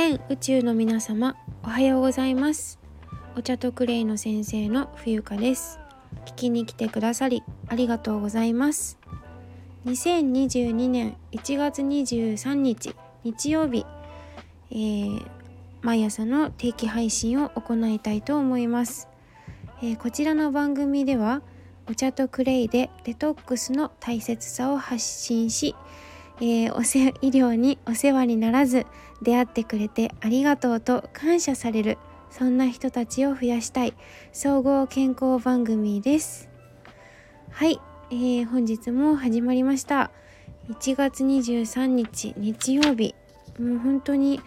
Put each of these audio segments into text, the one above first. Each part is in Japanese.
全宇宙の皆様おはようございます。お茶とクレイの先生の冬香です。聞きに来てくださりありがとうございます。2022年1月23日日曜日、えー、毎朝の定期配信を行いたいと思います、えー、こちらの番組ではお茶とクレイでデトックスの大切さを発信しえー、おせ医療にお世話にならず出会ってくれてありがとうと感謝されるそんな人たちを増やしたい。総合健康番組です。はい、えー、本日も始まりました。1月23日日曜日。もう本当に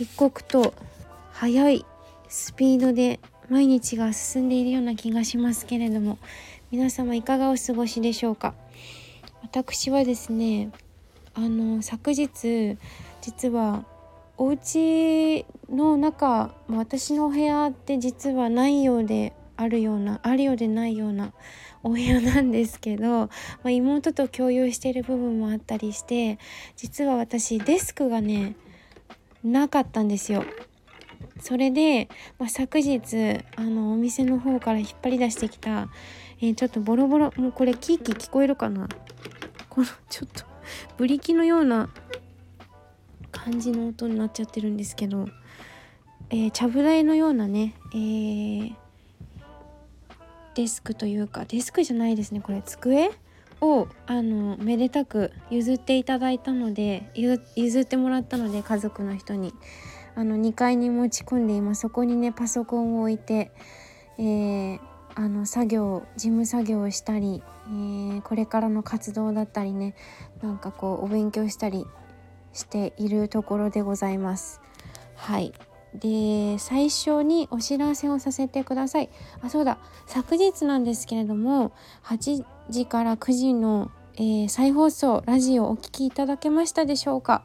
一刻と早いスピードで毎日が進んでいるような気がしますけれども皆様いかがお過ごしでしょうか？私はですねあの昨日実はお家の中私のお部屋って実はないようであるようなあるようでないようなお部屋なんですけど、まあ、妹と共有している部分もあったりして実は私デスクがねなかったんですよ。それで、まあ、昨日あのお店の方から引っ張り出してきた、えー、ちょっとボロボロもうこれキーキー聞こえるかな？このちょっとブリキのような感じの音になっちゃってるんですけど、えー、ちゃぶ台のようなね、えー、デスクというかデスクじゃないですねこれ。机をあのめでたく譲っていただいたので譲ってもらったので家族の人に。あの2階に持ち込んで今そこにねパソコンを置いて、えー、あの作業事務作業をしたり、えー、これからの活動だったりねなんかこうお勉強したりしているところでございます。はい。で最初にお知らせをさせてください。あそうだ。昨日なんですけれども8時から9時の、えー、再放送ラジオお聴きいただけましたでしょうか？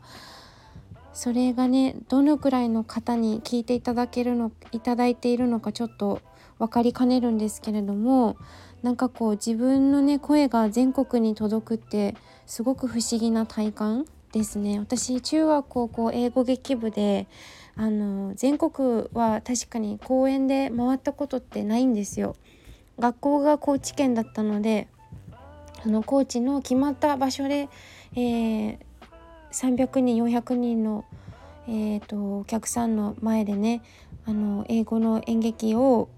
それがねどのくらいの方に聞いていただけるのいただいているのかちょっと分かりかねるんですけれどもなんかこう自分のね声が全国に届くってすごく不思議な体感ですね。私中学高校英語劇部であの全国は確かに公演で回ったことってないんですよ。学校が高知県だったのであの高知の決まった場所で、えー、300人400人の、えーとお客さんの前でねあの英語の演劇を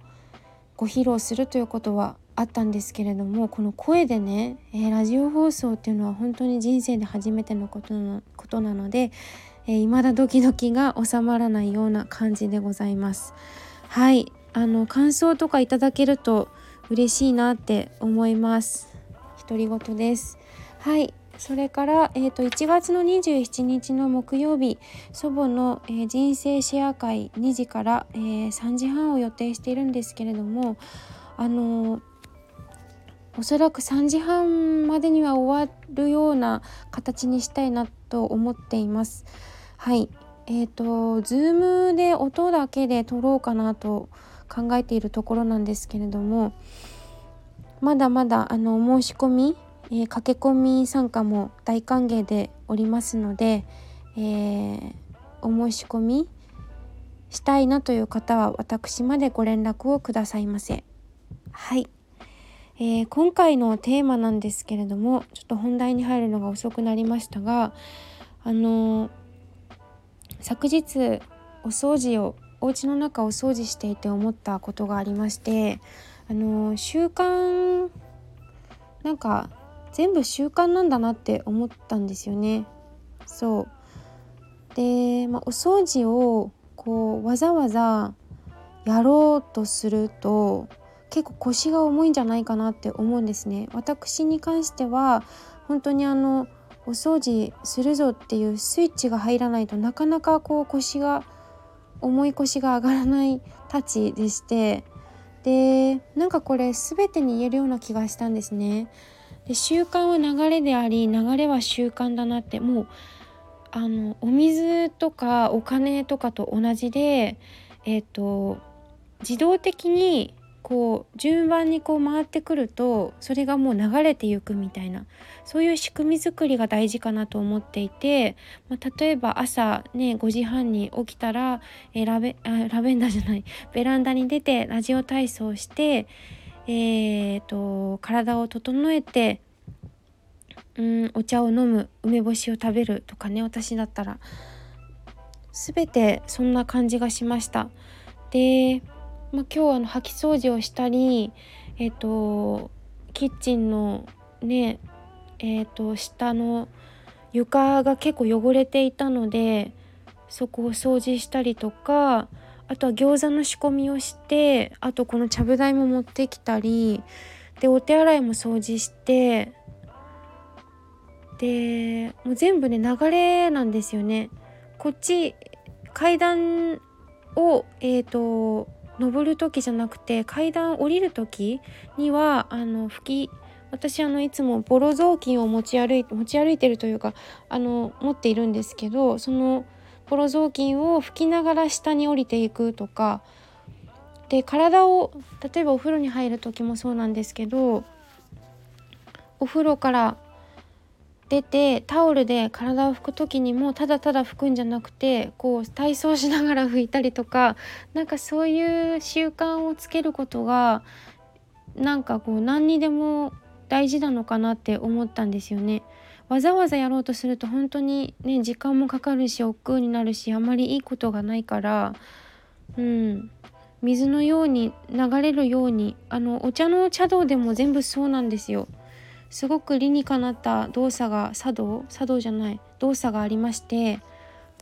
ご披露するということはあったんですけれどもこの声でね、えー、ラジオ放送っていうのは本当に人生で初めてのことのことなので、えー、未だドキドキが収まらないような感じでございます。はいあの感想とかいただけると嬉しいなって思います。独り言です。はいそれから、えーと、1月の27日の木曜日祖母の、えー、人生シェア会2時から、えー、3時半を予定しているんですけれどもあのー、おそらく3時半までには終わるような形にしたいなと思っています。はいえーと、Zoom で音だけで撮ろうかなと考えているところなんですけれどもまだまだあの申し込みえー、駆け込み参加も大歓迎でおりますので、えー、お申し込みしたいなという方は私までご連絡をくださいませ。はい、えー、今回のテーマなんですけれどもちょっと本題に入るのが遅くなりましたがあの昨日お掃除をお家の中お掃除していて思ったことがありましてあの習慣なんか全部習慣なんだなって思ったんですよね。そうで、まあ、お掃除をこうわざわざやろうとすると結構腰が重いんじゃないかなって思うんですね。私に関しては本当にあのお掃除するぞっていうスイッチが入らないとなかなかこう腰が重い腰が上がらないたちでしてでなんかこれ全てに言えるような気がしたんですね。で習慣は流れであり流れは習慣だなってもうあのお水とかお金とかと同じでえ、ー、と自動的にこう順番にこう回ってくるとそれがもう流れていくみたいなそういう仕組み作りが大事かなと思っていて、まあ、例えば朝ね5時半に起きたら、えー、ラベあラベンダーじゃないベランダに出てラジオ体操して、えーと、体を整えてうんお茶を飲む梅干しを食べるとかね私だったら全てそんな感じがしました。でまあ、今日あの掃き掃除をしたりえっ、ー、とキッチンのねえっ、ー、と下の床が結構汚れていたのでそこを掃除したりとかあとは餃子の仕込みをしてあとこのちゃぶ台も持ってきたりでお手洗いも掃除してでもう全部ね流れなんですよね。こっち階段をえ、ー、と登る時じゃなくて階段降りる時にはあの拭き私あのいつもボロ雑巾を持ち歩いて持ち歩いてるというかあの持っているんですけどそのボロ雑巾を拭きながら下に降りていくとかで体を例えばお風呂に入る時もそうなんですけどお風呂から出てタオルで体を拭く時にもただただ拭くんじゃなくてこう体操しながら拭いたりとかなんかそういう習慣をつけることがなんかこう何にでも大事なのかなって思ったんですよね。わざわざやろうとすると本当にね時間もかかるし億劫になるしあまりいいことがないからうん水のように流れるようにあのお茶の茶道でも全部そうなんですよ。すごく理にかなった動作が茶道茶道じゃない動作がありまして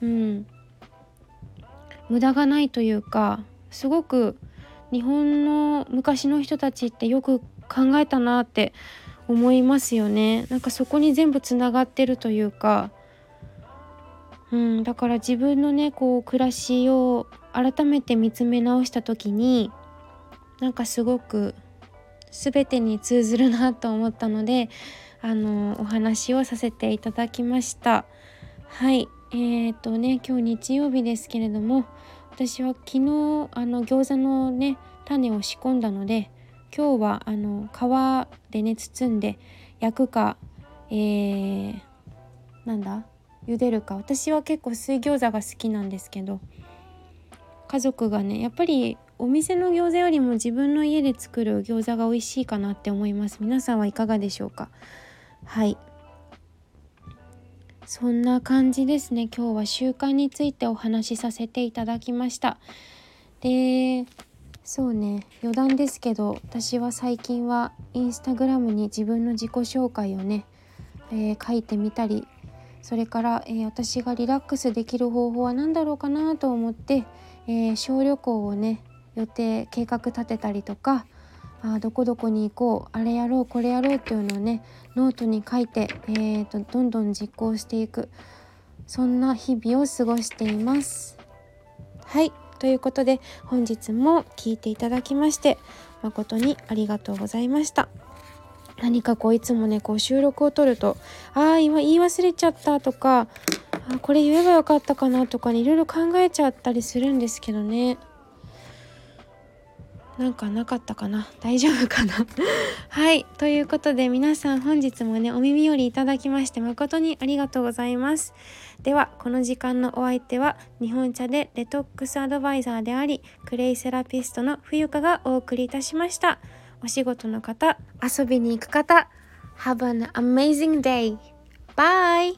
うん無駄がないというかすごく日本の昔の人たちってよく考えたなって思いますよね。なんかそこに全部つながってるというか。うんだから自分のねこう暮らしを改めて見つめ直した時になんかすごく全てに通ずるなと思ったのであのお話をさせていただきました。はい。えー、とね今日日曜日ですけれども私は昨日あの餃子のね種を仕込んだので今日はあの皮でね包んで焼くかえー、なんだ茹でるか。私は結構水餃子が好きなんですけど家族がねやっぱりお店の餃子よりも自分の家で作る餃子が美味しいかなって思います。皆さんはいかがでしょうか？はい。そんな感じですね。今日は習慣についてお話しさせていただきました。でそうね。余談ですけど私は最近はインスタグラムに自分の自己紹介をね、えー、書いてみたりそれから、えー、私がリラックスできる方法は何だろうかなと思って、えー、小旅行をね予定計画立てたりとかあどこどこに行こうあれやろうこれやろうっていうのをねノートに書いて、えーと、どんどん実行していく。そんな日々を過ごしています。はい。ということで本日も聞いていただきまして誠にありがとうございました。何かこういつもねこう収録を取ると「ああ今言い忘れちゃった」とか「あこれ言えばよかったかな」とかねいろいろ考えちゃったりするんですけどねなんかなかったかな。大丈夫かな。はい。ということで皆さん本日もねお耳寄りいただきまして誠にありがとうございます。ではこの時間のお相手は日本茶でデトックスアドバイザーでありクレイセラピストの冬香がお送りいたしました。お仕事の方遊びに行く方 Have an amazing day! Bye!